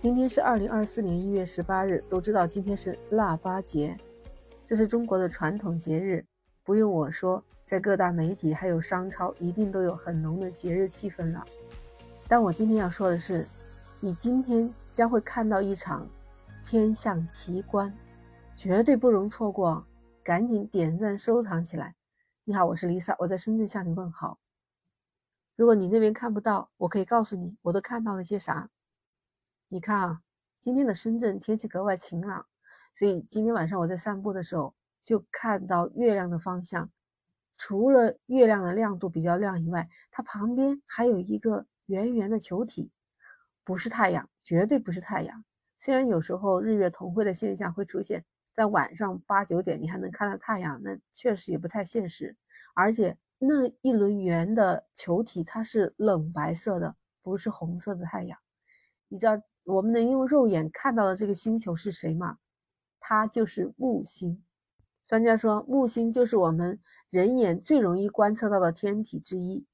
今天是二零二四年一月十八日，都知道今天是腊八节，这是中国的传统节日。不用我说，在各大媒体还有商超，一定都有很浓的节日气氛了。但我今天要说的是，你今天将会看到一场天象奇观，绝对不容错过，赶紧点赞收藏起来。你好，我是 Lisa，我在深圳向你问好。如果你那边看不到，我可以告诉你，我都看到了些啥。你看啊，今天的深圳天气格外晴朗，所以今天晚上我在散步的时候就看到月亮的方向，除了月亮的亮度比较亮以外，它旁边还有一个圆圆的球体，不是太阳，绝对不是太阳。虽然有时候日月同辉的现象会出现在晚上八九点，你还能看到太阳，那确实也不太现实。而且那一轮圆的球体它是冷白色的，不是红色的太阳，你知道。我们能用肉眼看到的这个星球是谁吗？它就是木星。专家说，木星就是我们人眼最容易观测到的天体之一。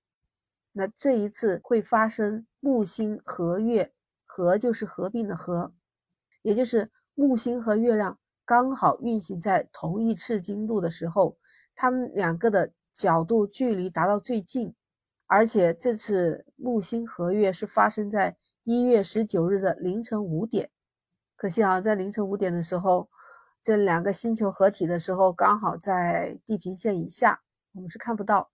那这一次会发生木星合月，合就是合并的合，也就是木星和月亮刚好运行在同一次经度的时候，它们两个的角度距离达到最近，而且这次木星合月是发生在。一月十九日的凌晨五点，可惜啊，在凌晨五点的时候，这两个星球合体的时候，刚好在地平线以下，我们是看不到。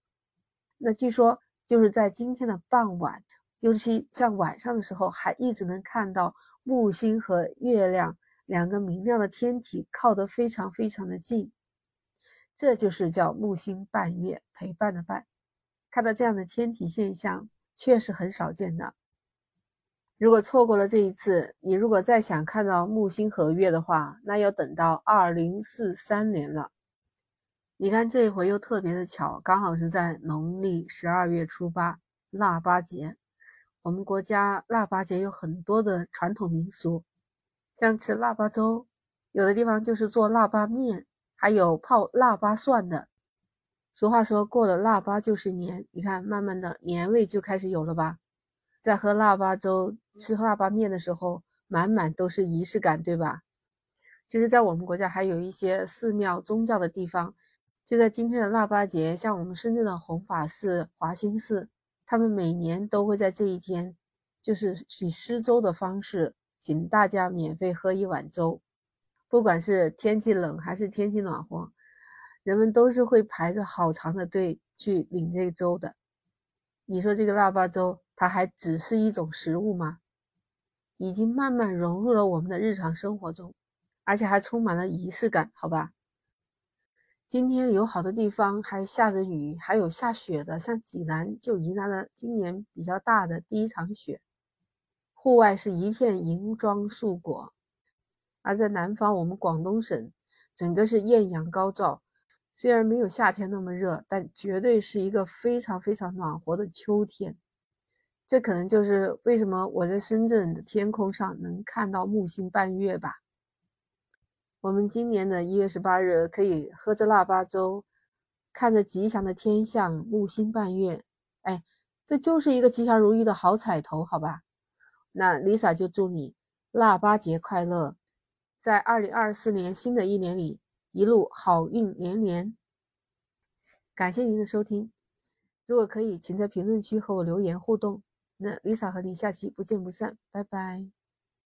那据说就是在今天的傍晚，尤其像晚上的时候，还一直能看到木星和月亮两个明亮的天体靠得非常非常的近，这就是叫木星伴月，陪伴的伴。看到这样的天体现象，确实很少见的。如果错过了这一次，你如果再想看到木星合月的话，那要等到二零四三年了。你看这一回又特别的巧，刚好是在农历十二月初八，腊八节。我们国家腊八节有很多的传统民俗，像吃腊八粥，有的地方就是做腊八面，还有泡腊八蒜的。俗话说过了腊八就是年，你看慢慢的年味就开始有了吧。在喝腊八粥、吃腊八面的时候，满满都是仪式感，对吧？就是在我们国家还有一些寺庙、宗教的地方，就在今天的腊八节，像我们深圳的弘法寺、华兴寺，他们每年都会在这一天，就是以施粥的方式，请大家免费喝一碗粥。不管是天气冷还是天气暖和，人们都是会排着好长的队去领这个粥的。你说这个腊八粥？它还只是一种食物吗？已经慢慢融入了我们的日常生活中，而且还充满了仪式感，好吧？今天有好多地方还下着雨，还有下雪的，像济南就迎来了今年比较大的第一场雪，户外是一片银装素裹。而在南方，我们广东省整个是艳阳高照，虽然没有夏天那么热，但绝对是一个非常非常暖和的秋天。这可能就是为什么我在深圳的天空上能看到木星伴月吧。我们今年的一月十八日可以喝着腊八粥，看着吉祥的天象，木星伴月，哎，这就是一个吉祥如意的好彩头，好吧？那 Lisa 就祝你腊八节快乐，在二零二四年新的一年里一路好运连连。感谢您的收听，如果可以，请在评论区和我留言互动。那 Lisa 和你下期不见不散，拜拜。